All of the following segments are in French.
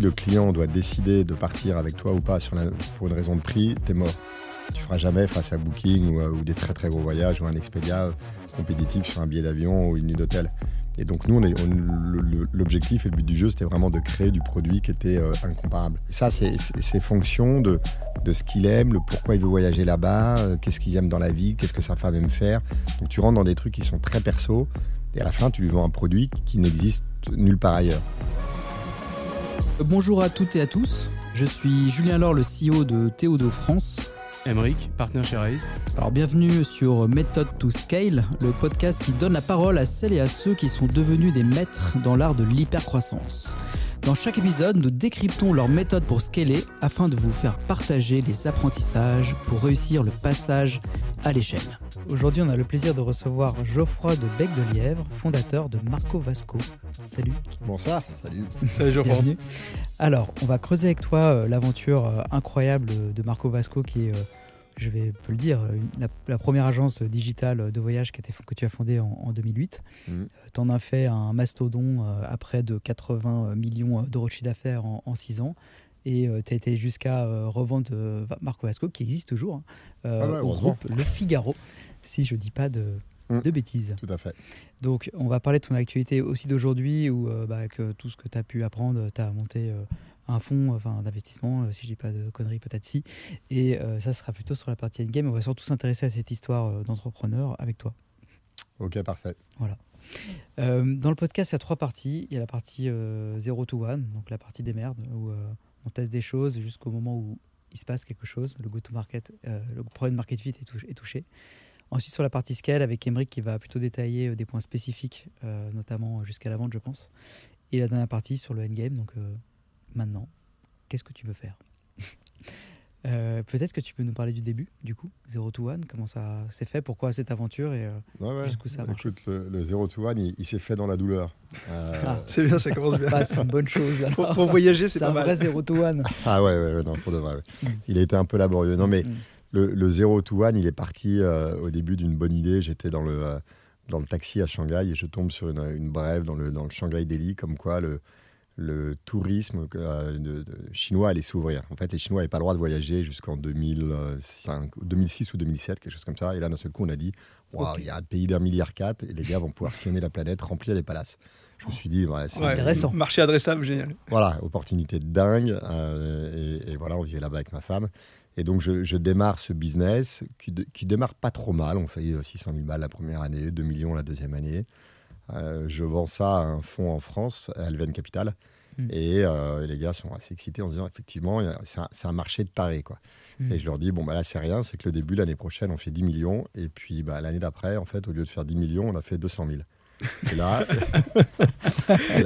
le client doit décider de partir avec toi ou pas pour une raison de prix, t'es mort. Tu feras jamais face à Booking ou, des très très gros voyages ou un Expedia compétitif sur un billet d'avion ou une nuit d'hôtel. Et donc nous, l'objectif et le but du jeu, c'était vraiment de créer du produit qui était euh, incomparable. Ça, c'est fonction de, de ce qu'il aime, le pourquoi il veut voyager là-bas, euh, qu'est-ce qu'il aime dans la vie, qu'est-ce que sa femme aime faire. Donc tu rentres dans des trucs qui sont très perso, et à la fin, tu lui vends un produit qui n'existe nulle part ailleurs. Bonjour à toutes et à tous. Je suis Julien Laure, le CEO de Théodo France. Emric, partenaire chez Raise. Alors bienvenue sur Method to Scale, le podcast qui donne la parole à celles et à ceux qui sont devenus des maîtres dans l'art de l'hypercroissance. Dans chaque épisode, nous décryptons leur méthode pour scaler afin de vous faire partager les apprentissages pour réussir le passage à l'échelle. Aujourd'hui, on a le plaisir de recevoir Geoffroy de Bec de Lièvre, fondateur de Marco Vasco. Salut. Bonsoir, salut. Salut Geoffroy. Bienvenue. Alors, on va creuser avec toi euh, l'aventure euh, incroyable de Marco Vasco qui est euh, je vais peu le dire, la, première agence digitale de voyage qui que tu as fondée en, 2008. Tu en as fait un mastodon à près de 80 millions d'euros de chiffre d'affaires en, 6 ans. Et tu as été jusqu'à revendre Marco Vasco, qui existe toujours, hein, ah au groupe Le Figaro si je dis pas de, mm. de bêtises. Tout à fait. Donc, on va parler de ton actualité aussi d'aujourd'hui, où euh, bah, que tout ce que tu as pu apprendre, tu as monté euh, un fonds enfin, d'investissement, euh, si je dis pas de conneries, peut-être si. Et ça sera plutôt sur la partie endgame. On va surtout s'intéresser à cette histoire d'entrepreneur avec toi. Ok, parfait. Voilà. dans le podcast, il y a trois parties. Il y a la partie 0 to 1, donc la partie des merdes, où on teste des choses jusqu'au moment où il se passe quelque chose. Le go-to-market, le produit market fit est touché. Ensuite, sur la partie scale, avec Emric qui va plutôt détailler euh, des points spécifiques, euh, notamment jusqu'à la vente, je pense. Et la dernière partie sur le endgame. Donc, euh, maintenant, qu'est-ce que tu veux faire? Peut-être que tu peux nous parler du début, du coup, 0 to 1, comment ça s'est fait, pourquoi cette aventure et jusqu'où ça marche? Écoute, le, le 0 to 1, il, s'est fait dans la douleur. Ah. C'est bien, ça commence bien. Bah, c'est une bonne chose. Pour, voyager, c'est un vrai 0 to 1. Ah ouais, ouais, non, pour de vrai. Mm. Il a été un peu laborieux. Non, mais. Mm le, le Zero to One, il est parti euh, au début d'une bonne idée. J'étais dans le, euh, dans le taxi à Shanghai et je tombe sur une, une brève dans le, dans le Shanghai Delhi, comme quoi le, le tourisme euh, de, chinois allait s'ouvrir. En fait, les Chinois n'avaient pas le droit de voyager jusqu'en 2005, 2006 ou 2007, quelque chose comme ça. Et là, d'un seul coup, on a dit il y a un pays d'un milliard quatre et les gars vont pouvoir sillonner la planète, remplir les palaces. Je me suis dit, c'est intéressant. Marché adressable, génial. Voilà, opportunité de dingue. et, et, voilà, on vivait là-bas avec ma femme. Et donc, je, démarre ce business qui, qui, démarre pas trop mal. On fait 600 000 balles la première année, 2 millions la deuxième année. Euh, je vends ça à un fonds en France, Alven Capital. Hmm. Euh, et, les gars sont assez excités en se disant effectivement, c'est un, marché de taré. Quoi. Hmm. Et je leur dis bon, bah là, c'est rien, c'est que le début, l'année prochaine, on fait 10 millions. Et puis bah, l'année d'après, en fait, au lieu de faire 10 millions, on a fait 200 000. Et là,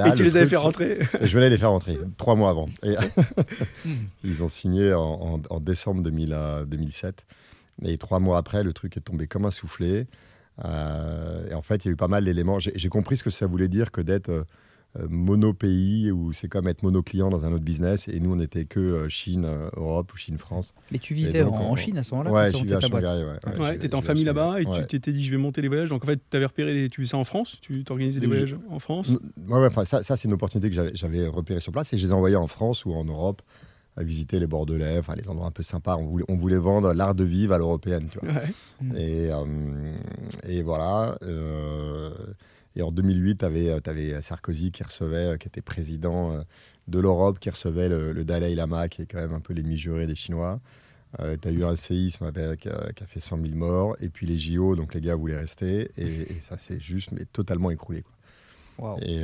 et, tu les avais fait rentrer Je venais les faire rentrer trois mois avant. Et ils ont signé en, décembre 2007. Et trois mois après, le truc est tombé comme un soufflé. Euh, et en fait, il y a eu pas mal d'éléments. J'ai compris ce que ça voulait dire que d'être euh, euh, mono-pays où c'est comme être mono-client dans un autre business. Et nous, on n'était que euh, Chine, Europe ou Chine-France. Mais tu vivais en, Chine à ce moment-là Ouais, je vivais à Shanghai. Ouais, tu étais en famille là-bas et tu t'étais dit je vais monter les voyages. Donc en fait, tu avais repéré, tu faisais ça en France? Tu t'organisais des voyages en France? Ouais, enfin, ça, ça c'est une opportunité que j'avais repérée sur place et je les ai envoyés en France ou en Europe à visiter les Bordelais, enfin les endroits un peu sympas. On voulait, on voulait vendre l'art de vivre à l'européenne, tu vois. Et, et, voilà. Et en 2008, tu avais, avais, Sarkozy qui recevait, euh, qui était président euh, de l'Europe, qui recevait le, Dalai Lama, qui est quand même un peu l'ennemi juré des Chinois. Euh, tu as eu un séisme avec, qui a fait 100 000 morts. Et puis les JO, donc les gars voulaient rester. Et, ça s'est juste, mais totalement écroulé. Quoi. Et,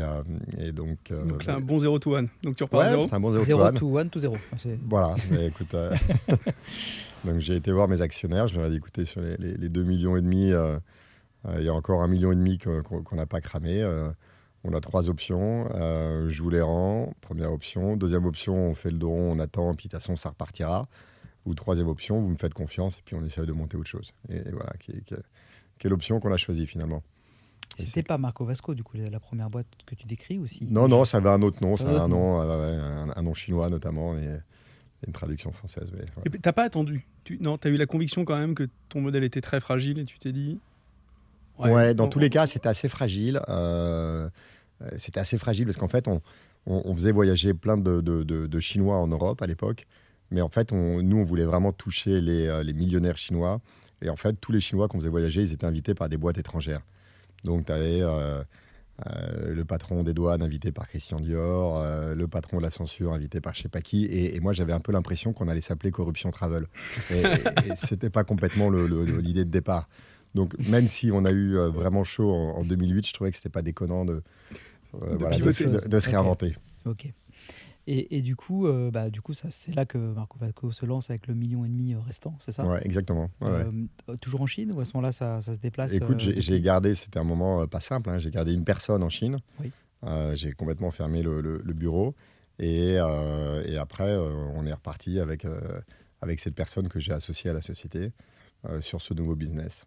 et, donc. donc là, un bon 0 to 1. Donc tu repars à 0 c'est un bon 0 to 1. to 0 Voilà, écoute. donc j'ai été voir mes actionnaires. Je leur ai dit écoutez, sur les, les, les 2 millions et demi. Euh, il y a encore un million et demi qu'on n'a pas cramé. Euh, on a trois options. Euh, je vous les rends. Première option. Deuxième option, on fait le dos on attend, puis de toute façon, ça repartira. Ou troisième option, vous me faites confiance et puis on essaie de monter autre chose. Et, voilà, qui est, l'option qu'on a choisie finalement. C'était pas Marco Vasco, du coup, la première boîte que tu décris aussi Non, non, ça avait un autre nom, ça un, nom, un, nom chinois notamment, et une traduction française. Mais, ouais. T'as pas attendu? Tu, Non, tu as eu la conviction quand même que ton modèle était très fragile et tu t'es dit, Ouais, dans tous les cas, c'était assez fragile. Euh, c'était assez fragile parce qu'en fait, on, on, faisait voyager plein de, Chinois en Europe à l'époque. Mais en fait, nous, on voulait vraiment toucher les, les, millionnaires chinois. Et en fait, tous les Chinois qu'on faisait voyager, ils étaient invités par des boîtes étrangères. Donc, tu avais euh, le patron des douanes invité par Christian Dior, euh, le patron de la censure invité par je sais pas qui. Et, moi, j'avais un peu l'impression qu'on allait s'appeler Corruption Travel. Et, et c'était pas complètement l'idée de départ. Donc, même si on a eu euh, vraiment chaud en, 2008, je trouvais que c'était pas déconnant de, de, se réinventer. Ok. Et, du coup, euh, bah, du coup, ça, c'est là que Marco Vasco se lance avec le million et demi euh, restant, c'est ça? Ouais, exactement. Euh, toujours en Chine ou à ce moment-là, ça, ça se déplace Écoute, j'ai, gardé, c'était un moment pas simple, hein, j'ai gardé une personne en Chine. Oui. j'ai complètement fermé le, le, bureau. Et, et après, on est reparti avec, avec cette personne que j'ai associée à la société sur ce nouveau business.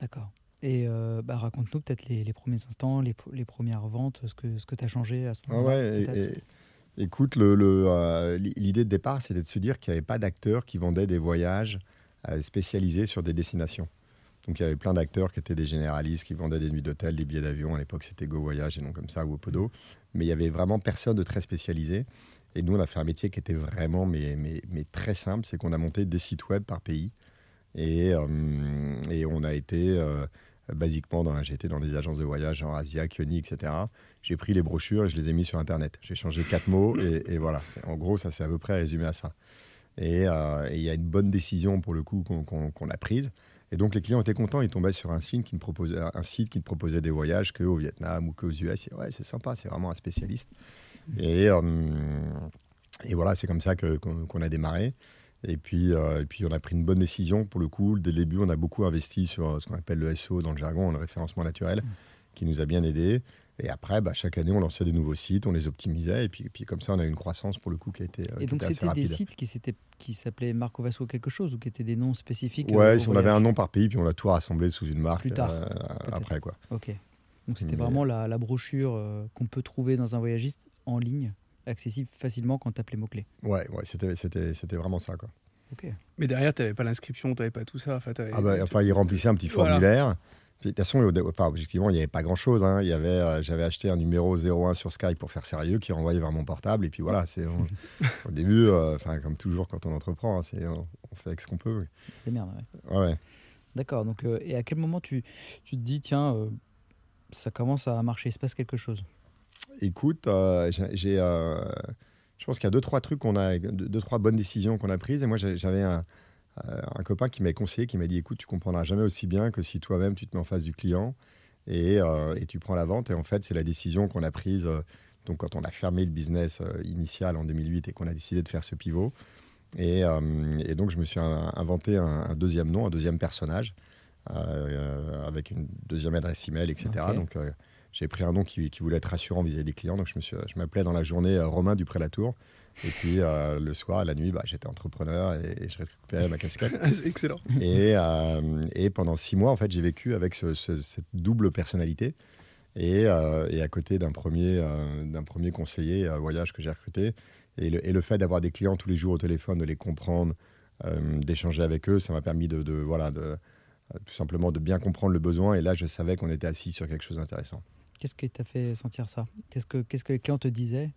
D'accord. Et bah, raconte-nous peut-être les, les, premiers instants, les, les, premières ventes, ce que, ce que tu as changé à ce moment-là. ouais, Écoute, euh, l'idée de départ, c'était de se dire qu'il n'y avait pas d'acteurs qui vendaient des voyages euh, spécialisés sur des destinations. Donc il y avait plein d'acteurs qui étaient des généralistes, qui vendaient des nuits d'hôtel, des billets d'avion. À l'époque, c'était Go Voyage et non comme ça, ou Opodo. Mais il y avait vraiment personne de très spécialisé. Et nous, on a fait un métier qui était vraiment mais, très simple. C'est qu'on a monté des sites web par pays. Et, euh, et on a été basiquement, dans, j'ai dans des agences de voyage en Asia, Kyoni, etc. J'ai pris les brochures et je les ai mis sur Internet. J'ai changé quatre mots et, voilà. En gros, ça c'est à peu près résumé à ça. Euh, et il y a une bonne décision pour le coup qu'on a prise. Et donc les clients étaient contents, ils tombaient sur un site qui ne proposait, un site qui proposait des voyages qu'au Vietnam ou qu'aux US. ouais, c'est sympa, c'est vraiment un spécialiste. Et, euh, et voilà, c'est comme ça qu'on a démarré. Et puis, euh, et puis, on a pris une bonne décision. Pour le coup, dès le début, on a beaucoup investi sur euh, ce qu'on appelle le SEO dans le jargon, le référencement naturel, mmh. qui nous a bien aidé. Et après, bah, chaque année, on lançait des nouveaux sites, on les optimisait. Et puis, puis comme ça, on a eu une croissance, pour le coup, qui a été. Euh, et donc, c'était des sites qui, qui s'appelaient Marco Vasco quelque chose ou qui étaient des noms spécifiques Ouais, on avait un nom par pays, puis on l'a tout rassemblé sous une marque. Plus tard. après, quoi. Ok. Donc, c'était vraiment la, la brochure qu'on peut trouver dans un voyagiste en ligne accessible facilement quand tu tapes les mots-clés. Ouais, ouais c'était, c'était, c'était vraiment ça. Quoi. Mais derrière, tu n'avais pas l'inscription, tu n'avais pas tout ça. Enfin, ah bah, enfin, il remplissait un petit formulaire. De toute façon, enfin, objectivement, il n'y avait pas grand-chose. Hein. Il y avait, euh, j'avais acheté un numéro 01 sur Skype pour faire sérieux, qui renvoyait vers mon portable. Et puis voilà, c'est au début, euh, enfin comme toujours quand on entreprend, hein, c'est on, fait avec ce qu'on peut. C'est merde, ouais. ouais. D'accord. Donc, euh, et à quel moment tu, tu te dis, tiens, ça commence à marcher, il se passe quelque chose? Écoute, j'ai je pense qu'il y a deux, trois trucs qu'on a, deux, trois bonnes décisions qu'on a prises. Et moi, j'avais un, euh, un, copain qui m'a conseillé, qui m'a dit écoute, tu comprendras jamais aussi bien que si toi-même tu te mets en face du client et, euh, et tu prends la vente. Et en fait, c'est la décision qu'on a prise. Euh, donc, quand on a fermé le business initial en 2008 et qu'on a décidé de faire ce pivot. Et, et donc, je me suis inventé un, deuxième nom, un deuxième personnage, avec une deuxième adresse email, etc. Donc, j'ai pris un nom qui, voulait être rassurant vis-à-vis des clients. Donc, je, me suis, je m'appelais dans la journée euh, Romain Dupré-Latour. Et puis, euh, le soir, la nuit, bah, j'étais entrepreneur et, je récupérais ma casquette. Excellent. Et, euh, et, pendant six mois, en fait, j'ai vécu avec cette double personnalité. Et, et à côté d'un premier, d'un premier conseiller voyage que j'ai recruté. Et le, fait d'avoir des clients tous les jours au téléphone, de les comprendre, d'échanger avec eux, ça m'a permis de, de voilà, de, tout simplement de bien comprendre le besoin. Et là, je savais qu'on était assis sur quelque chose d'intéressant. Qu'est-ce qui t'a fait sentir ça? Qu'est-ce que, qu'est-ce que les clients te disaient?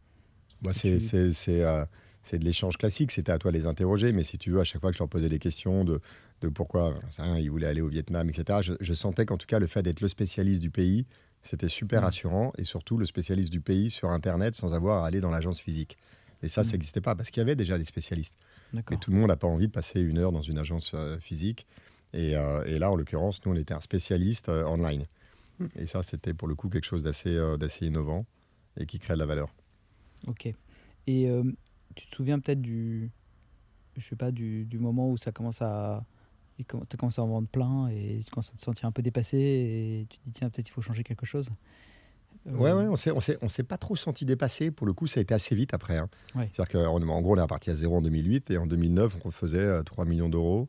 Bah, c'est, c'est, c'est, euh, c'est de l'échange classique, c'était à toi de les interroger, mais si tu veux, à chaque fois que je leur posais des questions de, de pourquoi ils voulaient aller au Vietnam, etc., je, sentais qu'en tout cas, le fait d'être le spécialiste du pays, c'était super mmh. rassurant, et surtout le spécialiste du pays sur Internet sans avoir à aller dans l'agence physique. Et ça, ça mmh. n'existait pas, parce qu'il y avait déjà des spécialistes. Mais tout le monde n'a pas envie de passer une heure dans une agence euh, physique. Et, euh, et, là, en l'occurrence, nous, on était un spécialiste online. Et ça, c'était pour le coup quelque chose d'assez euh, d'assez innovant et qui crée de la valeur. Ok. Et euh, tu te souviens peut-être du, je sais pas, du, du, moment où ça commence à, tu as commencé à en vendre plein et tu commences à te sentir un peu dépassé et tu te dis tiens peut-être il faut changer quelque chose. Euh, ouais, ouais, on s'est, on s'est, on s'est pas trop senti dépassé. Pour le coup, ça a été assez vite après. Hein. C'est-à-dire qu'en en gros, on est reparti à zéro en 2008 et en 2009, on faisait 3 millions d'euros.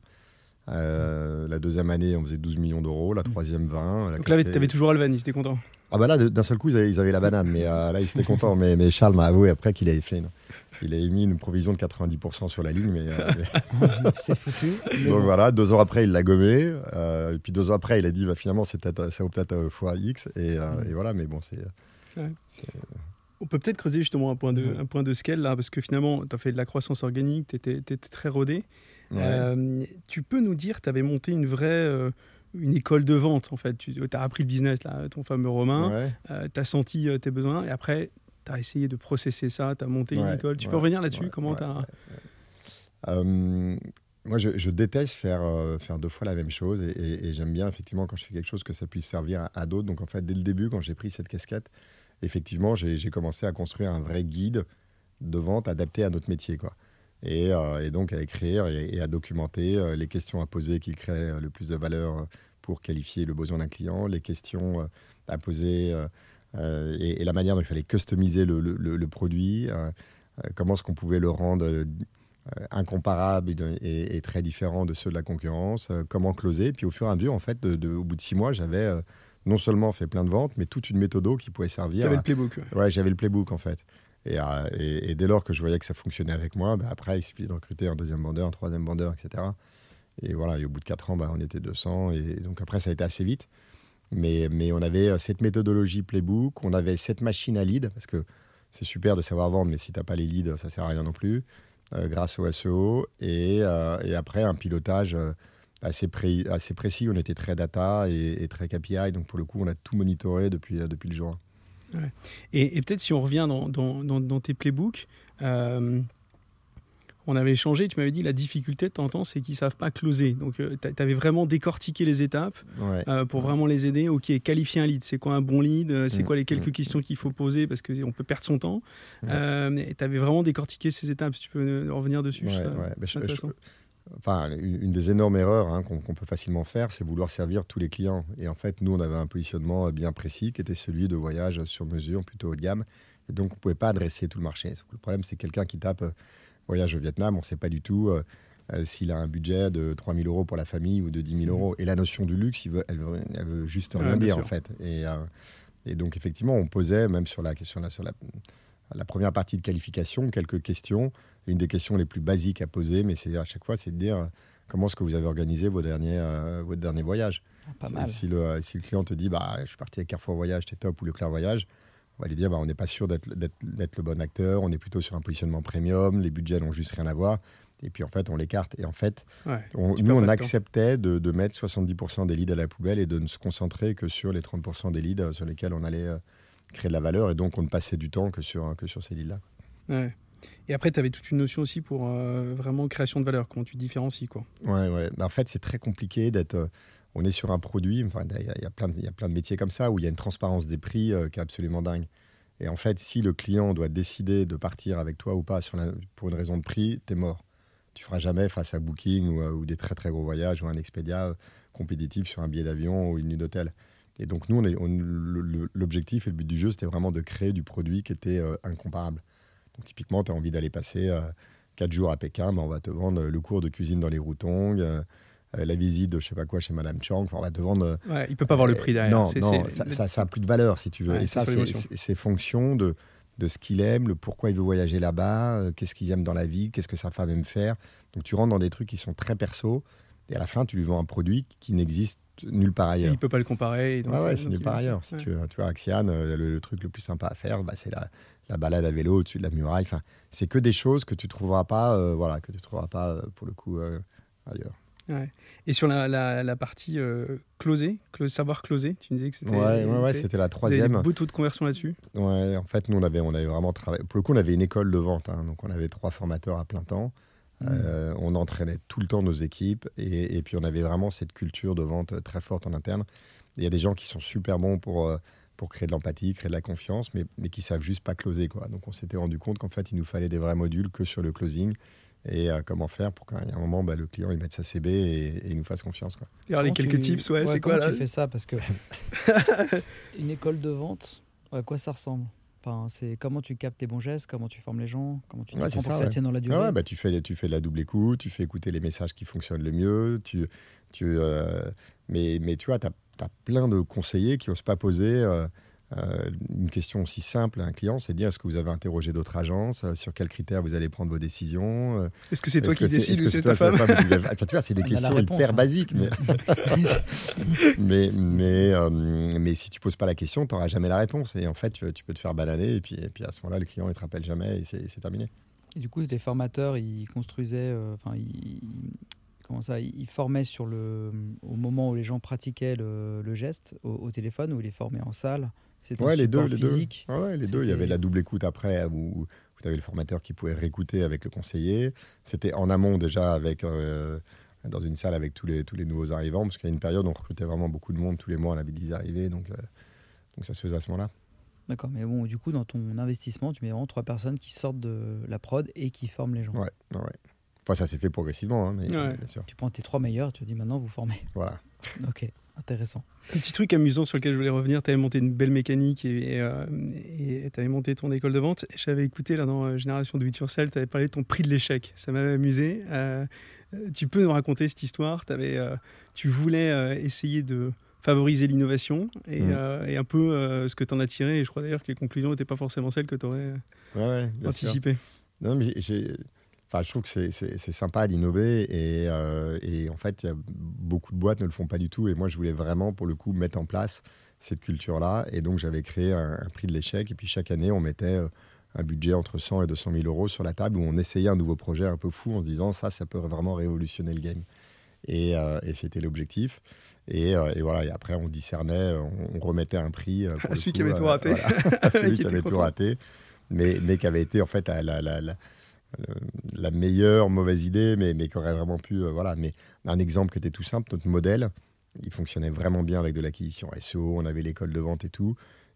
Euh, la deuxième année, on faisait 12 millions d'euros. La mm. troisième, 20. Donc là, tu avais toujours Alvan, ils étaient contents. Ah bah là, d'un seul coup, ils avaient, la banane, mais euh, là, ils étaient contents. Mais, mais Charles m'a avoué après qu'il avait fait, il avait mis une provision de 90% sur la ligne, mais, euh, c'est foutu. Donc voilà, deux ans après, il l'a gommé, et puis deux ans après, il a dit, bah, finalement, c'est peut-être, ça vaut peut-être fois X, et, mm. et, voilà, mais bon, c'est. On peut peut-être creuser justement un point de, un point de scale là, parce que finalement, tu as fait de la croissance organique, tu étais, très rodé. Euh, tu peux nous dire, tu avais monté une vraie euh, une école de vente en fait. Tu as appris le business, là, ton fameux Romain, euh, tu as senti tes besoins et après, tu as essayé de processer ça, tu as monté une école. Tu peux revenir là-dessus Comment as. moi, je, déteste faire, faire deux fois la même chose et, j'aime bien effectivement quand je fais quelque chose que ça puisse servir à, à d'autres. Donc en fait, dès le début, quand j'ai pris cette casquette, effectivement, j'ai commencé à construire un vrai guide de vente adapté à notre métier. Quoi. Et, euh, donc à écrire et, à documenter euh, les questions à poser qui créent euh, le plus de valeur pour qualifier le besoin d'un client, les questions à poser et, la manière dont il fallait customiser le, produit, comment est-ce qu'on pouvait le rendre incomparable et, très différent de ceux de la concurrence, comment closer. Puis au fur et à mesure, en fait, au bout de six mois, j'avais non seulement fait plein de ventes, mais toute une méthode qui pouvait servir. J'avais le playbook. Ouais, j'avais le playbook en fait. Euh, et, dès lors que je voyais que ça fonctionnait avec moi, bah, après, il suffit de recruter un deuxième vendeur, un troisième vendeur, etc. Et voilà, au bout de quatre ans, bah, on était 200. Et donc après, ça a été assez vite. Mais, on avait euh, cette méthodologie playbook, on avait cette machine à lead, parce que c'est super de savoir vendre, mais si tu n'as pas les leads, ça sert à rien non plus, euh, grâce au SEO. Et, après, un pilotage assez, précis. On était très data et, et, très KPI. Donc pour le coup, on a tout monitoré depuis, depuis le jour Et, peut-être si on revient dans, dans, dans, tes playbooks, euh, on avait échangé, tu m'avais dit la difficulté de temps c'est qu'ils ne savent pas closer. Donc euh, tu avais vraiment décortiqué les étapes euh, pour vraiment les aider. Ok, qualifier un lead, c'est quoi un bon lead? C'est mm. quoi les quelques mm. questions qu'il faut poser parce qu'on peut perdre son temps? tu avais vraiment décortiqué ces étapes, si tu peux revenir dessus. Ouais, enfin, une des énormes erreurs hein, qu'on peut facilement faire, c'est vouloir servir tous les clients. Et en fait, nous, on avait un positionnement bien précis qui était celui de voyage sur mesure, plutôt haut de gamme. Et donc, on ne pouvait pas adresser tout le marché. Le problème, c'est quelqu'un qui tape euh, voyage au Vietnam, on ne sait pas du tout euh, euh, s'il a un budget de 3 000 euros pour la famille ou de 10 000 mmh. euros. Et la notion du luxe, il veut, elle, veut, juste rien dire, en fait. Et, et, donc, effectivement, on posait, même sur la, sur la, sur la, la première partie de qualification, quelques questions une des questions les plus basiques à poser, mais c'est à chaque fois, c'est de dire euh, comment est-ce que vous avez organisé vos derniers, euh, votre dernier voyage? Ah, si, le, si le client te dit, bah, je suis parti avec Carrefour Voyage, t'es top, ou le Clair Voyage, on va lui dire, bah, on n'est pas sûr d'être le bon acteur, on est plutôt sur un positionnement premium, les budgets n'ont juste rien à voir. Et puis en fait, on l'écarte. Et en fait, nous, on acceptait de, de, mettre 70% des leads à la poubelle et de ne se concentrer que sur les 30% des leads sur lesquels on allait euh, créer de la valeur. Et donc, on ne passait du temps que sur, que sur ces leads-là. Ouais. Et après, tu avais toute une notion aussi pour euh, vraiment création de valeur, comment tu différencies. Quoi. Ouais, ouais. en fait, c'est très compliqué d'être. Euh, on est sur un produit, il y, y a plein de métiers comme ça où il y a une transparence des prix euh, qui est absolument dingue. Et en fait, si le client doit décider de partir avec toi ou pas pour une raison de prix, tu es mort. Tu feras jamais face à Booking ou, des très très gros voyages ou un Expedia compétitif sur un billet d'avion ou une nuit d'hôtel. Et donc, nous, l'objectif et le but du jeu, c'était vraiment de créer du produit qui était incomparable typiquement, tu as envie d'aller passer 4 euh, jours à Pékin, ben, on va te vendre le cours de cuisine dans les Routong, euh, euh, la visite de je sais pas quoi chez Madame Chang. Enfin, on va te vendre. Ouais, il peut pas avoir le prix derrière. Non, non ça, ça, a plus de valeur si tu veux. et ça, c'est fonction de, de ce qu'il aime, le pourquoi il veut voyager là-bas, qu'est-ce qu'il aime dans la vie, qu'est-ce que sa femme aime faire. Donc tu rentres dans des trucs qui sont très perso. Et à la fin, tu lui vends un produit qui n'existe nulle part ailleurs. il peut pas le comparer. Donc, ouais, c'est nulle part ailleurs. Si tu, tu vois, Axian, le, truc le plus sympa à faire, bah, c'est la, la balade à vélo au-dessus de la muraille. Enfin, c'est que des choses que tu trouveras pas, euh, voilà, que tu trouveras pas euh, pour le coup euh, ailleurs. Et sur la, la, partie closée, savoir closer, tu me disais que c'était. Ouais, ouais, c'était la troisième. Vous avez de conversion là-dessus Ouais, en fait, nous, on avait, on avait vraiment travaillé. Pour le coup, on avait une école de vente, hein, donc on avait trois formateurs à plein temps. Mmh. on entraînait tout le temps nos équipes et, et, puis on avait vraiment cette culture de vente très forte en interne. Il y a des gens qui sont super bons pour pour créer de l'empathie, créer de la confiance, mais, mais qui savent juste pas closer. Quoi. Donc on s'était rendu compte qu'en fait, il nous fallait des vrais modules que sur le closing et euh, comment faire pour qu'à un moment, bah, le client il mette sa CB et, il nous fasse confiance. Quoi. Et alors, les quelques tips, ouais, c'est quoi là tu fais ça? Parce que une école de vente, à quoi ça ressemble? Enfin, c'est comment tu captes tes bons gestes, comment tu formes les gens, comment tu ouais, pour ça, que ça tienne dans la durée? Ah bah, tu, fais, tu fais de la double écoute, tu fais écouter les messages qui fonctionnent le mieux. Tu, tu, euh, mais, mais tu vois, tu as tu as plein de conseillers qui n'osent pas poser euh, euh, une question aussi simple à un client, c'est de dire est-ce que vous avez interrogé d'autres agences euh, Sur quels critères vous allez prendre vos décisions Est-ce que c'est toi qui décides ou c'est ta femme, Tu vois, c'est des questions hyper hein. basiques. Mais, mais, mais, mais, si tu poses pas la question, tu n'auras jamais la réponse. Et en fait, tu, peux te faire balader. Et puis, et puis à ce moment-là, le client ne te rappelle jamais et c'est terminé. Et du coup, les formateurs, ils construisaient, enfin, ils, comment ça, ils formaient sur le, au moment où les gens pratiquaient le, geste au, téléphone ou ils les formaient en salle ouais, les deux, les deux. ouais, les deux. Il y avait la double écoute après où vous avez le formateur qui pouvait réécouter avec le conseiller. C'était en amont déjà avec euh, dans une salle avec tous les, tous les nouveaux arrivants, parce qu'il y a une période où on recrutait vraiment beaucoup de monde. Tous les mois, on avait 10 arrivés, donc, euh, donc ça se faisait à ce moment-là. D'accord, mais bon, du coup, dans ton investissement, tu mets vraiment trois personnes qui sortent de la prod et qui forment les gens. Ouais, ouais. Enfin, ça s'est fait progressivement, hein, mais bien sûr. Tu prends tes trois meilleurs, tu dis maintenant, vous formez. Voilà. ok. Intéressant. Un petit truc amusant sur lequel je voulais revenir, tu avais monté une belle mécanique et euh, tu avais monté ton école de vente. J'avais écouté là, dans euh, Génération de It Yourself, tu avais parlé de ton prix de l'échec. Ça m'avait amusé. Euh, tu peux nous raconter cette histoire? Avais, Tu voulais essayer de favoriser l'innovation et, mmh. un peu ce que tu en as tiré. Et je crois d'ailleurs que les conclusions n'étaient pas forcément celles que tu aurais ouais, anticipées. Non, mais j'ai Enfin, je trouve que c'est sympa d'innover et, euh, et, en fait, y a beaucoup de boîtes ne le font pas du tout. Et moi, je voulais vraiment, pour le coup, mettre en place cette culture-là. Et donc, j'avais créé un, prix de l'échec. Et puis, chaque année, on mettait euh, un budget entre 100 et 200 000 euros sur la table où on essayait un nouveau projet un peu fou en se disant ça, ça peut vraiment révolutionner le game. Et, euh, et c'était l'objectif. Et, et, voilà, et après, on discernait, on, remettait un prix. à celui qui avait tout raté. à celui qui avait tout raté, mais, mais qui avait été en fait à la, la, la la meilleure mauvaise idée, mais, mais qui aurait vraiment pu. Euh, voilà. Mais un exemple qui était tout simple, notre modèle, il fonctionnait vraiment bien avec de l'acquisition SEO, on avait l'école de vente et tout.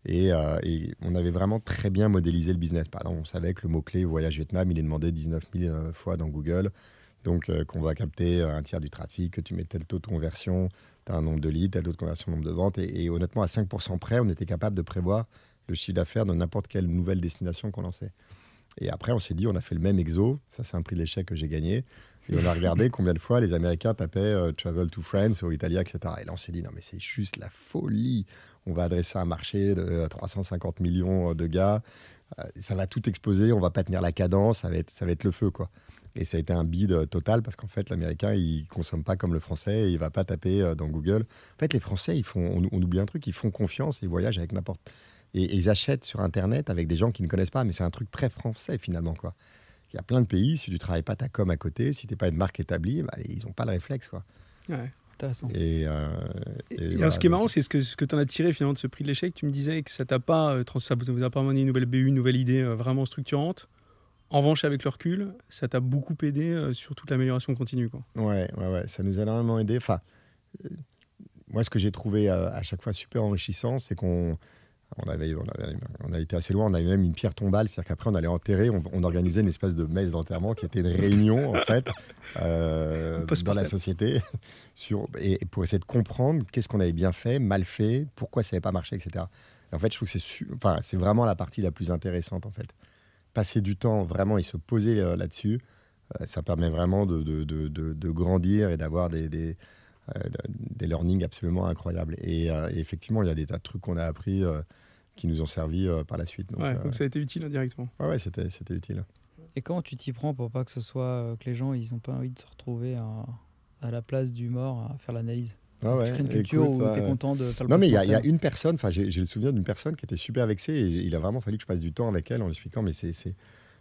Euh, et, on avait vraiment très bien modélisé le business. Par exemple, on savait que le mot-clé voyage Vietnam, il est demandé 19 000 fois dans Google. Donc, qu'on va capter un tiers du trafic, que tu mets tel taux de conversion, tu as un nombre de leads, tel taux de conversion, nombre de ventes. Et, et honnêtement, à 5% près, on était capable de prévoir le chiffre d'affaires de n'importe quelle nouvelle destination qu'on lançait. Et après, on s'est dit, on a fait le même exo. Ça, c'est un prix de l'échec que j'ai gagné. Et on a regardé combien de fois les Américains tapaient euh, Travel to France ou Italia, etc. Et là, on s'est dit, non, mais c'est juste la folie. On va adresser un marché de 350 euh, millions euh, de gars. ça va tout exploser. On va pas tenir la cadence. Ça va être, ça va être le feu, quoi. Et ça a été un bid total parce qu'en fait, l'Américain, il consomme pas comme le Français et il va pas taper dans Google. En fait, les Français, ils font, on, on oublie un truc, ils font confiance et ils voyagent avec n'importe et, ils achètent sur Internet avec des gens qui ne connaissent pas. Mais c'est un truc très français finalement. Quoi. Il y a plein de pays, si tu travailles pas ta com à côté, si tu n'es pas une marque établie, bah, ils n'ont pas le réflexe. Quoi. Ouais. Et, euh, ce qui est marrant, c'est ce que, ce que tu en as tiré finalement de ce prix de l'échec. Tu me disais que ça t'a pas, euh, ça vous a pas amené une nouvelle BU, une nouvelle idée euh, vraiment structurante. En revanche, avec le recul, ça t'a beaucoup aidé sur toute l'amélioration continue. Quoi. Ouais, ouais, ouais, ça nous a énormément aidé. Enfin, moi, ce que j'ai trouvé à chaque fois super enrichissant, c'est qu'on on, avait, on, a été assez loin, on avait même une pierre tombale, c'est-à-dire qu'après on allait enterrer, on, organisait une espèce de messe d'enterrement qui était une réunion en fait euh, dans la société sur, et, pour essayer de comprendre qu'est-ce qu'on avait bien fait, mal fait, pourquoi ça n'avait pas marché, etc. en fait, je trouve que c'est enfin, vraiment la partie la plus intéressante en fait. Passer du temps vraiment et se poser euh, là-dessus, euh, ça permet vraiment de, de, grandir et d'avoir des, des, des, learnings absolument incroyables. Et, et, effectivement, il y a des tas de trucs qu'on a appris qui nous ont servi euh, par la suite. Donc, ouais, euh, donc ça a été utile indirectement. Ouais, ouais c'était, c'était utile. Et comment tu t'y prends pour pas que ce soit euh, que les gens ils ont pas envie de se retrouver à, à la place du mort à faire l'analyse? Ah ouais, une culture où tu es content de faire le Non, mais il y, a une personne, enfin, j'ai, le souvenir d'une personne qui était super vexée et il a vraiment fallu que je passe du temps avec elle en lui expliquant, mais c'est.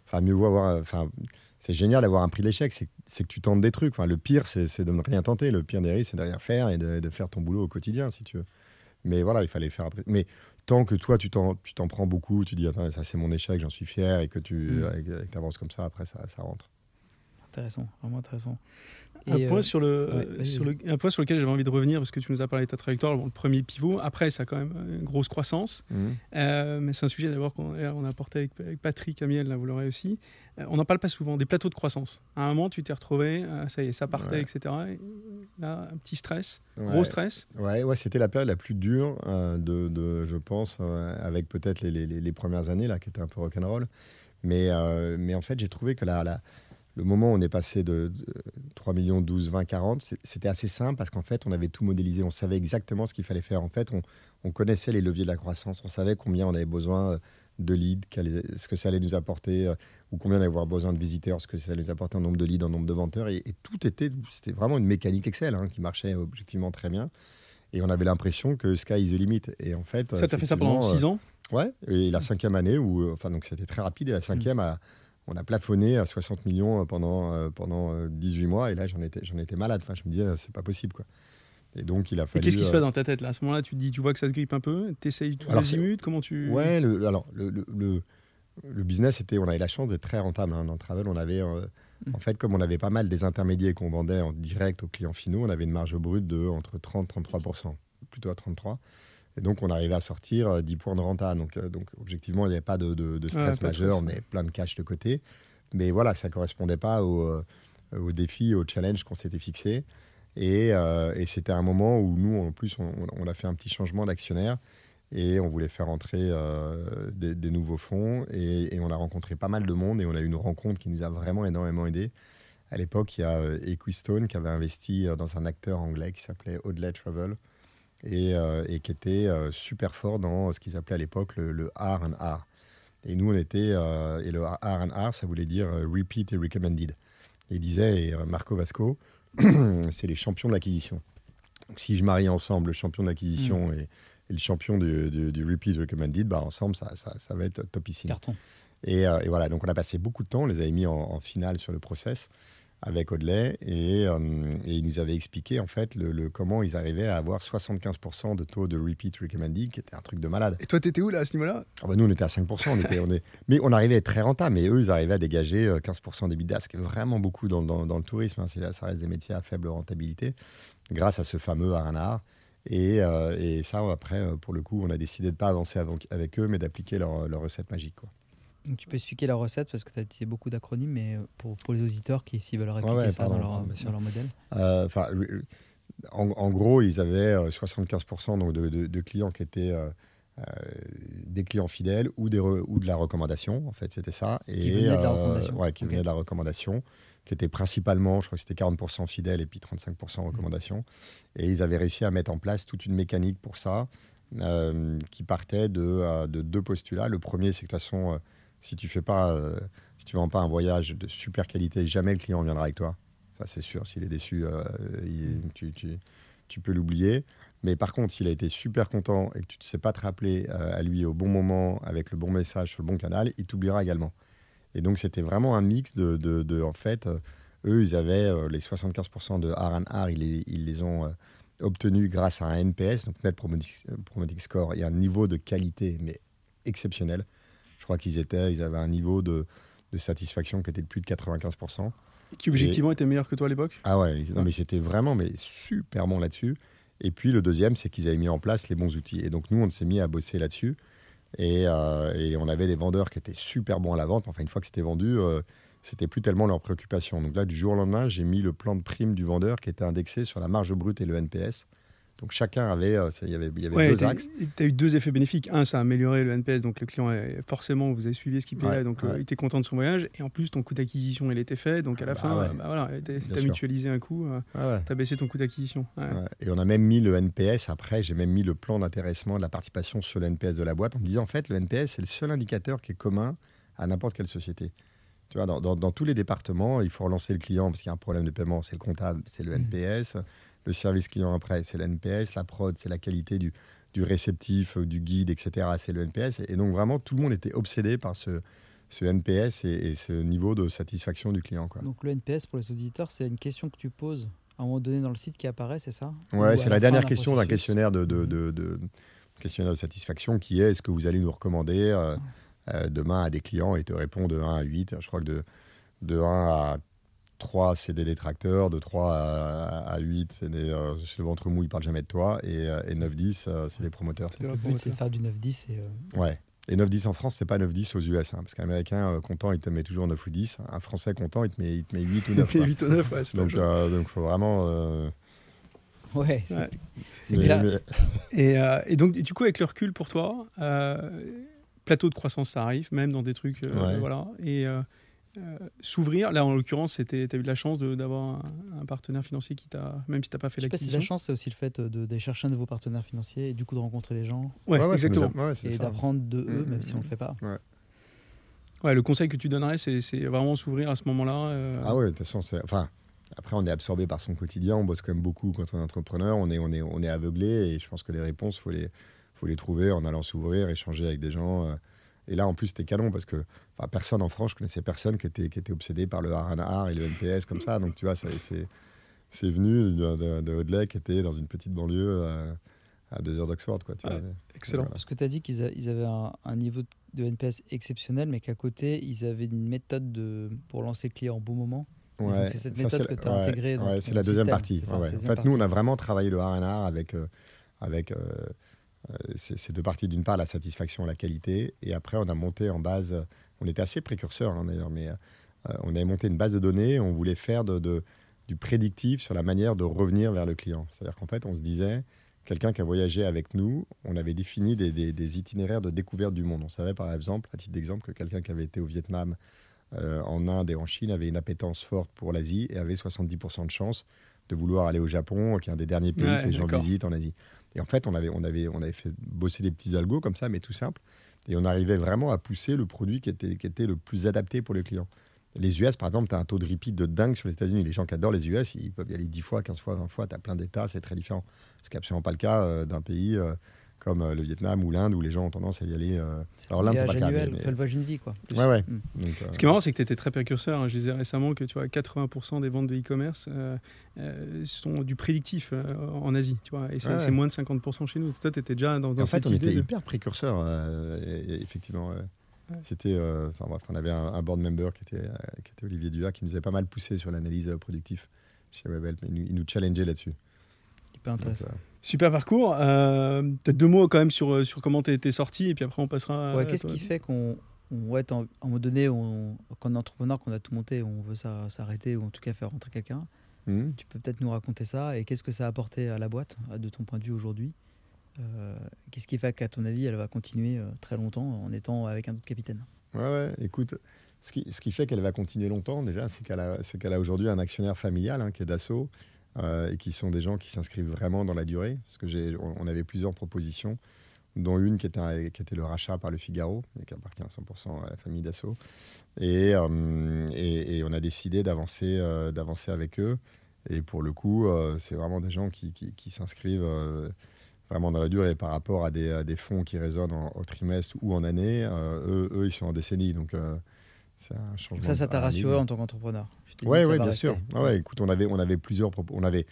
Enfin, mieux vaut avoir. Enfin, c'est génial d'avoir un prix d'échec, c'est, c'est que tu tentes des trucs. Enfin, le pire, c'est, de ne rien tenter. Le pire des risques, c'est de rien faire et de, de, faire ton boulot au quotidien, si tu veux. Mais voilà, il fallait faire après. Mais tant que toi, tu t'en, prends beaucoup, tu dis, attends, ça c'est mon échec, j'en suis fier, et que tu mm. avances comme ça, après, ça, ça rentre. Intéressant, vraiment intéressant. un, point euh, sur le, sur le, un point sur lequel j'avais envie de revenir, parce que tu nous as parlé de ta trajectoire, le premier pivot. Après, ça a quand même une grosse croissance. Mm. Euh, mais c'est un sujet d'abord qu'on on a apporté avec, avec Patrick Amiel, là, vous l'aurez aussi. Euh, on n'en parle pas souvent, des plateaux de croissance. À un moment, tu t'es retrouvé, ça y est, ça partait, etc. là, un petit stress, gros stress. Ouais, ouais c'était la période la plus dure de, de, je pense, avec peut-être les, les, les, premières années, là, qui étaient un peu rock'n'roll. Mais, mais en fait, j'ai trouvé que la, la le moment où on est passé de, 3 millions 12, 20, 40, c'était assez simple parce qu'en fait, on avait tout modélisé. On savait exactement ce qu'il fallait faire. En fait, on, connaissait les leviers de la croissance. On savait combien on avait besoin de leads, ce que ça allait nous apporter, euh, ou combien on allait avoir besoin de visiteurs, ce que ça allait nous apporter en nombre de leads, en nombre de vendeurs. Et, tout était, c'était vraiment une mécanique Excel hein, qui marchait objectivement très bien. Et on avait l'impression que sky is the limit. Et en fait, ça t'a fait ça pendant 6 ans euh, Ouais. Et la cinquième année, où, enfin, donc c'était très rapide. Et la cinquième, mm. On a plafonné à 60 millions pendant, euh, pendant 18 mois. Et là, j'en étais, j'en étais malade. Enfin, je me disais, c'est pas possible, quoi. Et donc, il a fallu. qu'est-ce qui se passe dans ta tête là À ce moment-là, tu te dis, tu vois que ça se grippe un peu Tu essayes tous azimuts Comment tu. Ouais, le, alors, le, le, le, business, était, on avait la chance d'être très rentable. Hein. Dans le travel, on avait. En fait, comme on avait pas mal des intermédiaires qu'on vendait en direct aux clients finaux, on avait une marge brute de entre 30 et 33% plutôt à 33 et donc, on arrivait à sortir 10 euh, points de renta. Donc, euh, donc objectivement, il n'y avait pas de, de, stress majeur. on avait plein de cash de côté. Mais voilà, ça ne correspondait pas au, euh, au défi, au challenge qu'on s'était fixé. Et, et c'était un moment où nous, en plus, on, on a fait un petit changement d'actionnaire et on voulait faire entrer des, des, nouveaux fonds. Et, et, on a rencontré pas mal de monde et on a eu une rencontre qui nous a vraiment énormément aidé. À l'époque, il y a Equistone qui avait investi dans un acteur anglais qui s'appelait Audley Travel euh, et, qui était euh, super fort dans ce qu'ils appelaient à l'époque le, le, R and R. Et nous, on était, euh, et le R and R, ça voulait dire repeat et recommended. Et il disait, et Marco Vasco, c'est les champions de l'acquisition. Donc si je marie ensemble le champion de l'acquisition mm. et, le champion du, du, repeat recommended, bah ensemble, ça, ça, ça va être topissime. Carton. Et, et, voilà, donc on a passé beaucoup de temps, on les avait mis en, en finale sur le process avec Audley et, euh, et, il nous avait expliqué en fait le, comment ils arrivaient à avoir 75% de taux de repeat recommended, qui était un truc de malade. Et toi, tu étais où là à ce niveau-là? Ah bah Nous, on était à 5%. On était, on est... Mais on arrivait à être très rentable, mais eux, ils arrivaient à dégager 15% d'EBITDA, ce qui est vraiment beaucoup dans, dans, le tourisme. Hein. Ça reste des métiers à faible rentabilité, grâce à ce fameux. Et, euh, et, ça, après, euh, pour le coup, on a décidé de ne pas avancer avec, eux, mais d'appliquer leur, leur recette magique. Quoi tu peux expliquer la recette parce que tu as utilisé beaucoup d'acronymes, mais euh, pour, pour, les auditeurs qui s'ils veulent répliquer ça dans, leur, leur, modèle. Euh, en, gros, ils avaient 75% euh, donc de, de, clients qui étaient des clients fidèles ou, des ou de la recommandation. En fait, c'était ça. Et, qui venaient de la recommandation. Ouais, qui de la recommandation, qui était principalement, je crois que c'était 40% fidèles et puis 35% recommandation. Et ils avaient réussi à mettre en place toute une mécanique pour ça. qui partait de, de, deux postulats. Le premier, c'est que de toute façon, si tu fais pas, euh, si tu vends pas un voyage de super qualité, jamais le client viendra avec toi. Ça, c'est sûr. S'il est déçu, euh, tu, tu, tu, peux l'oublier. Mais par contre, s'il a été super content et que tu ne sais pas te rappeler euh, à lui au bon moment, avec le bon message sur le bon canal, il t'oubliera également. Et donc, c'était vraiment un mix de, de, de en fait, eux, ils avaient les 75% de R&R, ils, les, ils les ont obtenus grâce à un NPS, donc Net Promoting Score, et un niveau de qualité, mais exceptionnel. Crois qu'ils étaient, ils avaient un niveau de, satisfaction qui était de plus de 95%. Qui objectivement était meilleur que toi à l'époque? Ah ouais, non, mais c'était vraiment mais super bon là-dessus. Et puis le deuxième, c'est qu'ils avaient mis en place les bons outils. Et donc nous, on s'est mis à bosser là-dessus. Et, euh, on avait des vendeurs qui étaient super bons à la vente. Enfin, une fois que c'était vendu, euh, c'était plus tellement leur préoccupation. Donc là, du jour au lendemain, j'ai mis le plan de prime du vendeur qui était indexé sur la marge brute et le NPS. Donc chacun avait, euh, il y avait, y avait deux axes. Tu as eu deux effets bénéfiques. Un, ça a amélioré le NPS, donc le client, forcément, vous avez suivi ce qu'il payait, donc euh, il était content de son voyage. Et en plus, ton coût d'acquisition, il était fait. Donc à la bah fin, bah, voilà, tu as mutualisé un coût, euh, tu as baissé ton coût d'acquisition. Et on a même mis le NPS, après, j'ai même mis le plan d'intéressement de la participation sur le NPS de la boîte en me disant, en fait, le NPS, c'est le seul indicateur qui est commun à n'importe quelle société. Tu vois, dans, dans, tous les départements, il faut relancer le client parce qu'il y a un problème de paiement, c'est le comptable, c'est le mmh. Le service client après, c'est le NPS, la prod, c'est la qualité du, du réceptif, euh, du guide, etc. C'est le NPS. Et donc vraiment, tout le monde était obsédé par ce, ce NPS et, ce niveau de satisfaction du client. Quoi. Donc le NPS, pour les auditeurs, c'est une question que tu poses à un moment donné dans le site qui apparaît, c'est ça? Ouais, c'est la, dernière question d'un questionnaire de, de, de, questionnaire de satisfaction qui est est-ce que vous allez nous recommander euh, euh, demain à des clients et te répond de 1 à 8. Je crois que de, de 1 à 3, c'est des détracteurs. De 3 à, 8, c'est des, euh, le ventre mou, ils parlent jamais de toi. Et, euh, et 9-10, euh, c'est des promoteurs. Le but, c'est de faire du 9-10. Et, ouais. Et 9-10 en France, c'est pas 9-10 aux US. Hein, parce qu'un Américain content, il te met toujours 9 ou 10. Un Français content, il te met, il te met 8 ou 9. 8 ou 9, ouais, Donc, il faut vraiment. Ouais, c'est clair. Et, et, donc, du coup, avec le recul pour toi, plateau de croissance, ça arrive, même dans des trucs. voilà. Et s'ouvrir. Là, en l'occurrence, tu as eu de la chance d'avoir un, partenaire financier qui t'a, même si tu n'as pas fait l'acquisition. la chance, c'est aussi le fait d'aller chercher un nouveau partenaire financier et du coup de rencontrer des gens. Ouais, exactement. et d'apprendre de eux, même si on ne le fait pas. Ouais. le conseil que tu donnerais, c'est vraiment s'ouvrir à ce moment-là. Ah ouais, de toute façon, enfin, après, on est absorbé par son quotidien, on bosse quand même beaucoup quand on est entrepreneur, on est, on est, on est aveuglé et je pense que les réponses, il faut les, faut les trouver en allant s'ouvrir, échanger avec des gens. Euh. Et là, en plus, c'était canon parce que personne en France, je connaissais personne qui était, qui était obsédé par le R&R et le NPS comme ça. Donc, tu vois, c'est venu de, de, qui était dans une petite banlieue euh, à deux heures d'Oxford. Quoi, excellent. Parce que tu as dit qu'ils avaient un, niveau de NPS exceptionnel, mais qu'à côté, ils avaient une méthode de, pour lancer le client en bon moment. Ouais, c'est cette méthode que tu as intégrée. Ouais, c'est la deuxième partie. en fait, nous, on a vraiment travaillé le R&R avec, euh, avec euh, euh, ces, deux parties. D'une part, la satisfaction, la qualité. Et après, on a monté en base. On était assez précurseurs, hein, d'ailleurs, mais on avait monté une base de données. On voulait faire de, du prédictif sur la manière de revenir vers le client. C'est-à-dire qu'en fait, on se disait quelqu'un qui a voyagé avec nous, on avait défini des, des, des, itinéraires de découverte du monde. On savait par exemple, à titre d'exemple, que quelqu'un qui avait été au Vietnam euh, en Inde et en Chine avait une appétence forte pour l'Asie et avait 70% de chance de vouloir aller au Japon, qui est un des derniers pays que les gens visitent en Asie. Et en fait, on avait, on, avait, on avait fait bosser des petits algos comme ça, mais tout simple. Et on arrivait vraiment à pousser le produit qui était, qui était le plus adapté pour le client. Les US, par exemple, tu as un taux de repeat de dingue sur les États-Unis. Les gens qui adorent les US, ils peuvent y aller 10 fois, 15 fois, 20 fois. Tu as plein d'États, c'est très différent. Ce qui n'est absolument pas le cas euh, d'un pays euh, comme euh, le Vietnam ou l'Inde où les gens ont tendance à y aller. Euh, alors l'Inde, c'est pas le cas. Mais... le voyage une vie, quoi. Ouais, ouais. Mm. Euh, Ce qui est marrant, c'est que tu étais très précurseur. Hein. Je disais récemment que tu vois, 80% des ventes de e-commerce sont du prédictif en Asie. Tu vois, et c'est moins de 50% chez nous. Toi, tu étais déjà dans, dans En fait, on était hyper précurseur, effectivement. C'était, enfin bref, on avait un, board member qui était, qui était Olivier Dua, qui nous avait pas mal poussé sur l'analyse productive chez Webhelp. Il nous, il nous challengeait là-dessus. Hyper intéressant. Super parcours. Euh, peut-être deux mots quand même sur, euh, sur comment tu été sorti et puis après on passera. Ouais, Qu'est-ce qui fait qu'on on, ouais, en, un moment donné, on, quand on est entrepreneur, qu'on a tout monté, on veut s'arrêter ou en tout cas faire rentrer quelqu'un mmh. Tu peux peut-être nous raconter ça et qu'est-ce que ça a apporté à la boîte de ton point de vue aujourd'hui? Euh, Qu'est-ce qui fait qu'à ton avis, elle va continuer très longtemps en étant avec un autre capitaine? Ouais, ouais, écoute, ce qui, ce qui fait qu'elle va continuer longtemps déjà, c'est qu'elle a, qu'elle a aujourd'hui un actionnaire familial hein, qui est Dassault euh, et qui sont des gens qui s'inscrivent vraiment dans la durée. Parce que j'ai, on avait plusieurs propositions, dont une qui était, le rachat par le Figaro, et qui appartient à 100% à la famille Dassault. Et, euh, et, on a décidé d'avancer, euh, d'avancer avec eux. Et pour le coup, c'est vraiment des gens qui, s'inscrivent vraiment dans la durée par rapport à des, fonds qui résonnent au trimestre ou en année. eux, ils sont en décennie. C'est un changement. Ça, ça t'a rassuré en tant qu'entrepreneur oui, ouais, bien sûr. Ah ouais, écoute, on avait, on avait plusieurs. On avait,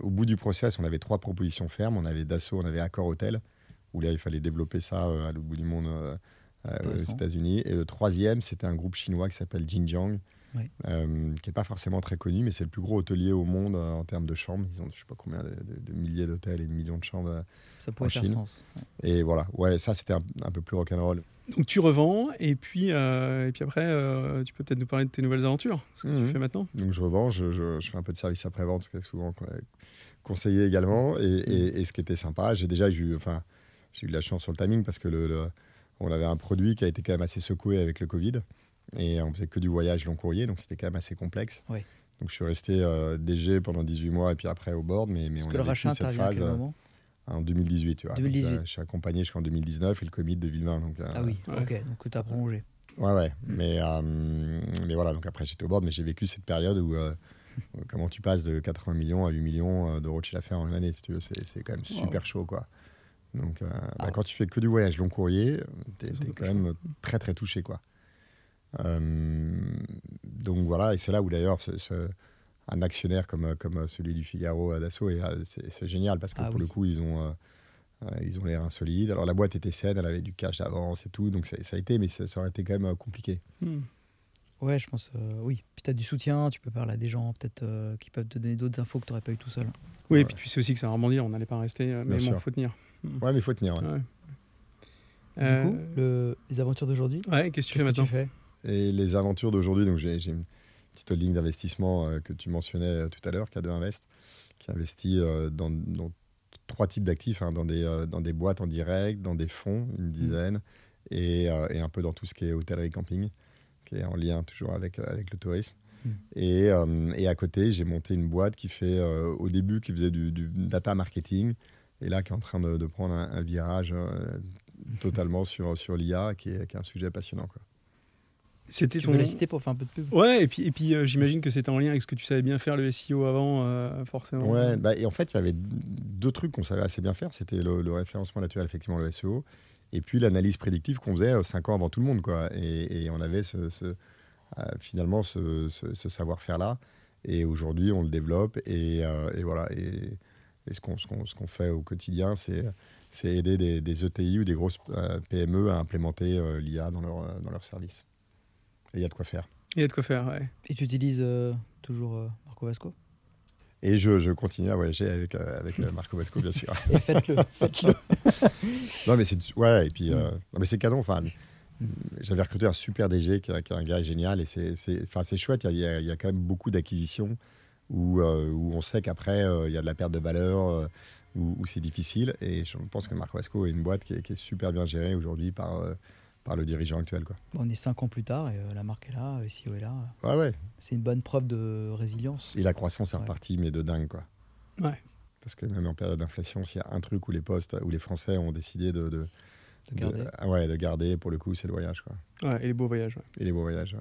au bout du process, on avait trois propositions fermes. On avait Dassault, on avait Accor Hotel, où là, il fallait développer ça euh, à l'autre bout du monde euh, euh, aux États-Unis. Et le troisième, c'était un groupe chinois qui s'appelle Jinjiang, qui n'est pas forcément très connu, mais c'est le plus gros hôtelier au monde en termes de chambres. Ils ont, je sais pas combien de, milliers d'hôtels et de millions de chambres. Ça pourrait faire sens. Et voilà, ouais, ça, c'était un, un, peu plus rock'n'roll. Donc tu revends et puis, euh, et puis après, euh, tu peux peut-être nous parler de tes nouvelles aventures, ce que tu mhm. fais maintenant. Donc je revends, je, je, fais un peu de service après-vente, qui est souvent conseillé également. Et, et, ce qui était sympa, j'ai déjà eu, enfin, j'ai eu de la chance sur le timing parce que le, on avait un produit qui a été quand même assez secoué avec le Covid. Et on faisait que du voyage long courrier, donc c'était quand même assez complexe. Donc je suis resté euh, DG pendant 18 mois et puis après au board. Mais, mais on que le rachat cette phase. moment? en 2018. Tu vois. 2018. Euh, je suis accompagné jusqu'en 2019 et le Covid 2020. Donc, euh, ah oui, ok, donc tu as prolongé. Ouais, ouais. Mm. Mais, euh, mais voilà, donc après j'étais au board, mais j'ai vécu cette période où comment tu passes de 80 millions à 8 millions d'euros de chiffre d'affaires en une année, si tu veux, c'est quand même super chaud, quoi. Donc, bah, ah. quand tu fais que du voyage long courrier, tu es, quand même très, très touché, quoi. Donc voilà, et c'est là où d'ailleurs ce, un actionnaire comme, comme celui du Figaro à Dassault, et euh, c'est génial parce que ah pour le coup, ils ont, euh, euh, ils ont l'air insolides. Alors la boîte était saine, elle avait du cash d'avance et tout, donc ça, a été, mais ça, aurait été quand même compliqué. Hmm. Ouais, je pense, oui. Puis tu as du soutien, tu peux parler à des gens peut-être qui peuvent te donner d'autres infos que tu n'aurais pas eu tout seul. Oui, et puis tu sais aussi que ça va rebondir, on n'allait pas rester, mais bon, il faut tenir. Hmm. Ouais, mais il faut tenir. Du coup, les aventures d'aujourd'hui? Ouais, qu'est-ce que tu fais maintenant? Et les aventures d'aujourd'hui, donc j'ai petite holding d'investissement euh, que tu mentionnais euh, tout à l'heure, K2 Invest, qui investit euh, dans, trois types d'actifs, hein, dans, des, dans des boîtes en direct, dans des fonds, une mmh. dizaine, et, et, un peu dans tout ce qui est hôtellerie camping. qui est en lien toujours avec, avec le tourisme. Hmm. Et, et, à côté, j'ai monté une boîte qui fait, au début, qui faisait du, data marketing, et là, qui est en train de, prendre un, virage totalement sur, sur l'IA, qui est, qui est un sujet passionnant. Quoi. C'était tu ton... la citer pour faire un peu de pub Ouais, et puis, et puis euh, j'imagine que c'était en lien avec ce que tu savais bien faire, le SEO avant, euh, forcément. Ouais, bah, et en fait, il y avait deux trucs qu'on savait assez bien faire. C'était le, référencement naturel, effectivement, le SEO, et puis l'analyse prédictive qu'on faisait euh, cinq ans avant tout le monde. Quoi. Et, on avait ce, finalement ce, ce savoir-faire-là. Et aujourd'hui, on le développe. Et, et voilà. Et, ce qu'on qu'on fait au quotidien, c'est aider des, des, ETI ou des grosses PME à implémenter l'IA dans leur, dans leur service il y a de quoi faire. Il y a de quoi faire, ouais. Et tu utilises euh, toujours euh, Marco Vasco? Et je, je, continue à voyager avec, euh, avec Marco Vasco, bien sûr. et faites-le, faites-le. non, mais c'est ouais, et puis, mm. non, mais c'est canon. Enfin, mm. j'avais recruté un super DG qui, est un gars génial et c'est, enfin, c'est chouette. Il y, a, il y, a, quand même beaucoup d'acquisitions où, où on sait qu'après il y a de la perte de valeur. Où, où c'est difficile et je pense que Marco Vasco est une boîte qui est, qui est super bien gérée aujourd'hui par, par le dirigeant actuel. Quoi. on est cinq ans plus tard et euh, la marque est là, le CEO est là. Ouais, ouais. C'est une bonne preuve de résilience. Et la croissance est repartie, mais de dingue. Quoi. Ouais. Parce que même en période d'inflation, s'il y a un truc où les postes, où les Français ont décidé de, de, garder. Ah ouais, de garder, pour le coup, c'est le voyage. Quoi. Ouais, et les beaux voyages. Et les beaux voyages,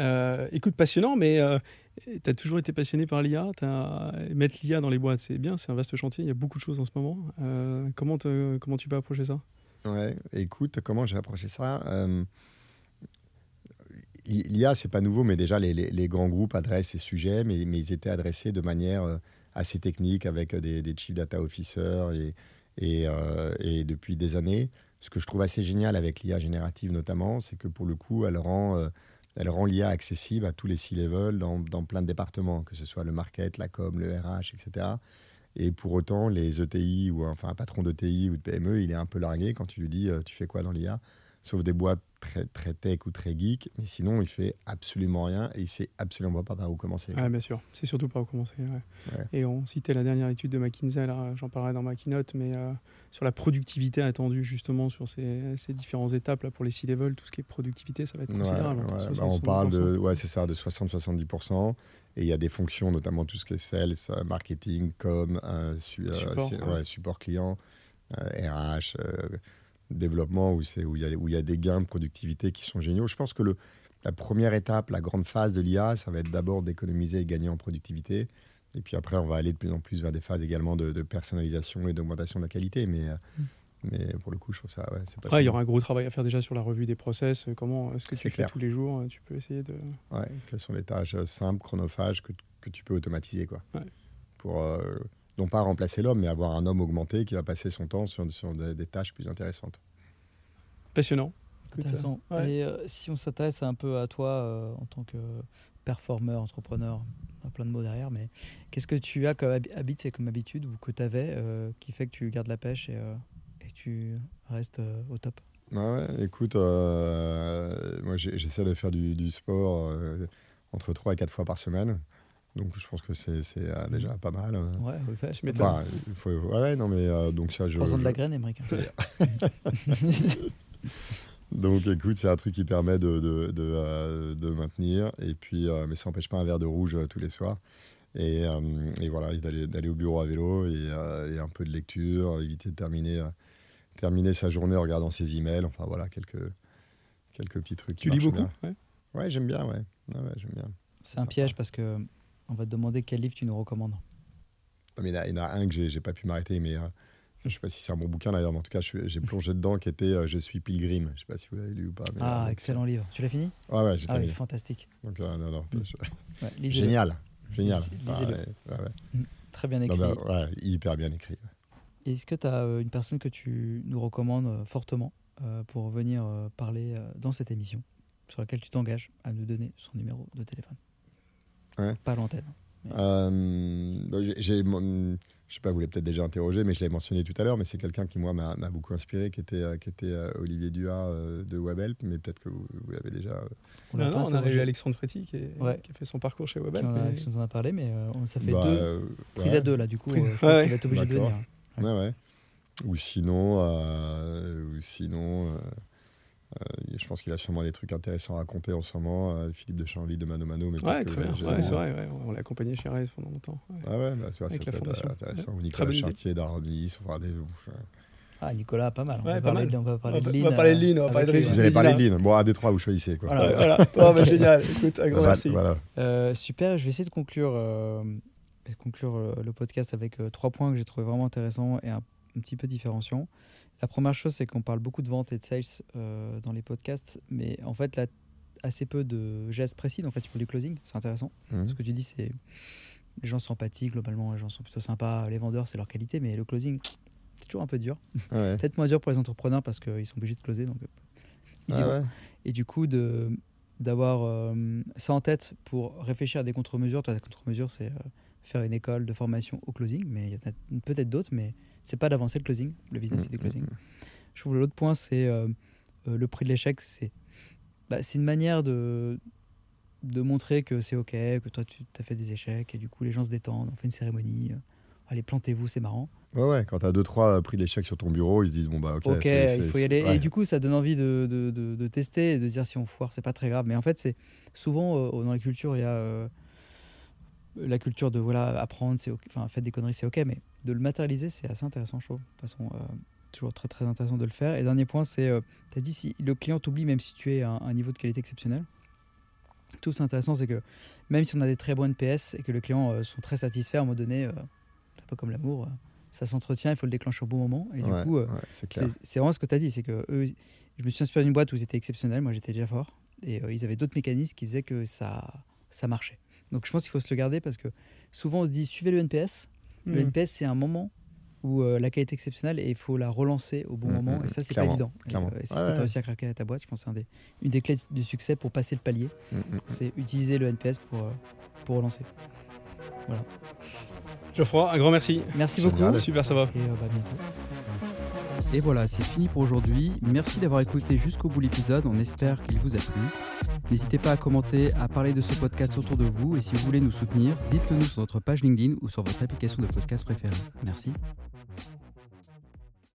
euh, écoute, passionnant, mais euh, tu as toujours été passionné par l'IA. Mettre l'IA dans les boîtes, c'est bien, c'est un vaste chantier. Il y a beaucoup de choses en ce moment. comment, comment tu peux approcher ça? Ouais, écoute, comment j'ai approché ça euh, L'IA, c'est pas nouveau, mais déjà, les, grands groupes adressent ces sujets, mais, ils étaient adressés de manière euh, assez technique avec des, des chief data officers euh, et, depuis des années. Ce que je trouve assez génial avec l'IA générative notamment, c'est que pour le coup, elle rend, elle rend l'IA accessible à tous les C-level dans, dans, plein de départements, que ce soit le market, la com, le RH, etc. Et pour autant, les ETI ou enfin un patron d'ETI ou de PME, il est un peu largué quand tu lui dis euh, tu fais quoi dans l'IA Sauf des boîtes très, très tech ou très geek, mais sinon il fait absolument rien et il sait absolument pas par où commencer. Oui, bien sûr, c'est surtout pas où commencer. Et on citait la dernière étude de McKinsey, j'en parlerai dans ma keynote, mais euh, sur la productivité attendue justement sur ces, ces différentes étapes là pour les C-level, tout ce qui est productivité, ça va être considérable. Bah, on parle de, ouais, c'est ça, de 60-70%. Et il y a des fonctions, notamment tout ce qui est sales, euh, marketing, com, euh, support, support, client, RH, euh, développement, où il où y, a, où y a des gains de productivité qui sont géniaux. Je pense que le, la première étape, la grande phase de l'IA, ça va être d'abord d'économiser et gagner en productivité. Et puis après, on va aller de plus en plus vers des phases également de, personnalisation et d'augmentation de la qualité. Mais, mm. Mais pour le coup, je trouve ça. Ouais, pas il y aura un gros travail à faire déjà sur la revue des process. Euh, comment est-ce que tu fais tous les jours Tu peux essayer de. Ouais, quelles sont les tâches euh, simples, chronophages que, que tu peux automatiser quoi. Pour euh, non pas remplacer l'homme, mais avoir un homme augmenté qui va passer son temps sur, sur des, tâches plus intéressantes. Passionnant. Intéressant. Et si on s'intéresse un peu à toi en tant que performeur, entrepreneur, a plein de mots derrière, mais qu'est-ce que tu as comme habitude, c'est comme habitude ou que tu avais qui fait que tu gardes la pêche et tu restes euh, au top? Ouais, écoute, euh, moi j'essaie de faire du, sport euh, entre 3 et 4 fois par semaine. Donc je pense que c'est déjà pas mal. Ouais, je enfin, faut, ouais, non mais donc ça je. de la graine, américain. donc écoute, c'est un truc qui permet de, de, de, de maintenir. Et puis, mais ça n'empêche pas un verre de rouge tous les soirs. Et, et voilà, d'aller au bureau à vélo et, et, un peu de lecture, éviter de terminer terminer sa journée en regardant ses emails. Enfin voilà, quelques, quelques petits trucs. Tu lis beaucoup Ouais, j'aime bien, ouais. j'aime bien. C'est un piège parce que on va te demander quel livre tu nous recommandes. mais il y, en a un que j'ai pas pu m'arrêter, mais je euh, je sais pas si c'est un bon bouquin d'ailleurs, mais en tout cas, j'ai plongé dedans qui était euh, Je suis Pilgrim. Je sais pas si vous l'avez lu ou pas. ah, euh, excellent livre. Tu l'as fini? Ouais, ouais, j'ai ah, oui, fantastique. Donc, non, non, mm. Génial. Génial. Mm. Très bien écrit. hyper bien écrit. Est-ce que tu as euh, une personne que tu nous recommandes euh, fortement euh, pour venir parler dans cette émission, sur laquelle tu t'engages à nous donner son numéro de téléphone? Pas l'antenne. Bah, j'ai, je sais pas, vous l'avez peut-être déjà interrogé, mais je l'ai mentionné tout à l'heure, mais c'est quelqu'un qui, moi, m'a, beaucoup inspiré, qui était, qui était Olivier Duhat de Webhelp, mais peut-être que vous, l'avez déjà... On, a, on a eu Alexandre Fréty qui, qui, a fait son parcours chez Webhelp. On, en a parlé, mais ça fait bah, deux prises à deux, là, du coup, je pense qu'il va être obligé de venir. Ouais, ouais. Ou sinon, euh, ou sinon je pense qu'il a sûrement des trucs intéressants à raconter en ce moment. Philippe de Chanly de Mano Mano. Mais ouais, très bien. c'est vrai, on l'a accompagné chez Reyes pendant longtemps. Ah ouais, bah, c'est vrai, c'est intéressant. Ou Nicolas Chartier d'Aramis, des. Ah, Nicolas, pas mal. On, va, parler de, on va parler de Lean. On va parler de Lean, on va parler de Régis. Vous allez parler de Lean. Bon, à Détroit, vous choisissez. Quoi. Voilà, voilà. Oh, bah, génial. Écoute, un grand merci. Voilà. Euh, super, je vais essayer de conclure, euh, conclure euh, le podcast avec euh, trois points que j'ai trouvé vraiment intéressants et un, un, petit peu différenciants. La première chose, c'est qu'on parle beaucoup de vente et de sales euh, dans les podcasts, mais en fait, là, assez peu de gestes précis. Donc là, tu parles du closing, c'est intéressant. Mmh. Ce que tu dis, c'est les gens sont empathiques, globalement, les gens sont plutôt sympas. Les vendeurs, c'est leur qualité, mais le closing, c'est toujours un peu dur. Peut-être moins dur pour les entrepreneurs parce qu'ils sont obligés de closer. Donc, ah Et du coup, de, d'avoir euh, ça en tête pour réfléchir à des contre-mesures. Toi, la contre-mesure, c'est euh, faire une école de formation au closing, mais il y en a peut-être d'autres, mais c'est pas d'avancer le closing. Le business, c'est du closing. Je trouve l'autre point, c'est euh, le prix de l'échec. C'est bah, une manière de, de montrer que c'est OK, que toi, tu as fait des échecs, et du coup, les gens se détendent, on fait une cérémonie allez, plantez-vous, c'est marrant. Ouais, ouais, quand tu as 2-3 prix d'échec sur ton bureau, ils se disent, bon, bah, ok, Ok, il faut y aller. Et du coup, ça donne envie de, de, de, tester et de dire si on foire, c'est pas très grave. Mais en fait, c'est souvent euh, dans la culture, il y a euh, la culture de voilà, apprendre, c'est enfin, faites des conneries, c'est ok, mais de le matérialiser, c'est assez intéressant, je trouve. De toute façon, euh, toujours très très intéressant de le faire. Et dernier point, c'est, tu as dit, si le client t'oublie, même si tu es à un, niveau de qualité exceptionnel, tout c'est intéressant, c'est que même si on a des très bons NPS et que les clients sont très satisfaits à un moment donné, un peu comme l'amour, euh, ça s'entretient, il faut le déclencher au bon moment. Et du coup, euh, c'est vraiment ce que tu as dit, c'est que eux, je me suis inspiré d'une boîte où ils étaient exceptionnels, moi j'étais déjà fort, et euh, ils avaient d'autres mécanismes qui faisaient que ça, ça marchait. Donc je pense qu'il faut se le garder parce que souvent on se dit suivez le NPS. Le mmh. NPS c'est un moment où la qualité est exceptionnelle et il faut la relancer au bon mmh, moment. Mmh, et ça, c'est pas évident. Et, c'est ce que tu as réussi à craquer à ta boîte. Je pense que c'est une des clés du succès pour passer le palier. c'est utiliser le NPS pour, pour relancer. Voilà. Geoffroy, un grand merci. Merci beaucoup. Super, ça va. Et, euh, bah, Et voilà, c'est fini pour aujourd'hui. Merci d'avoir écouté jusqu'au bout l'épisode. On espère qu'il vous a plu. N'hésitez pas à commenter, à parler de ce podcast autour de vous. Et si vous voulez nous soutenir, dites-le nous sur notre page LinkedIn ou sur votre application de podcast préférée. Merci.